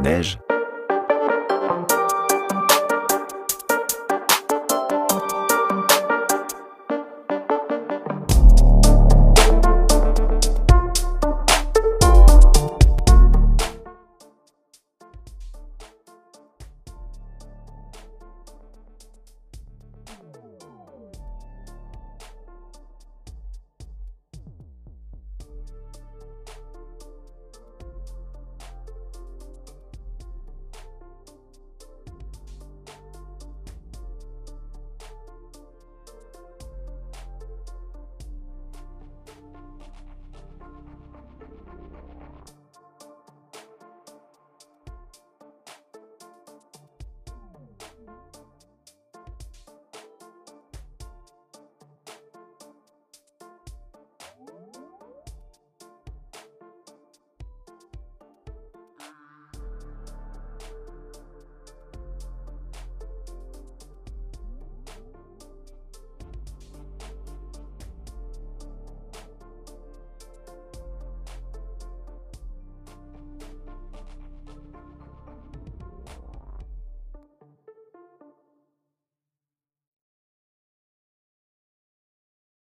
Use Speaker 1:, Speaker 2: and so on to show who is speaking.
Speaker 1: Neige.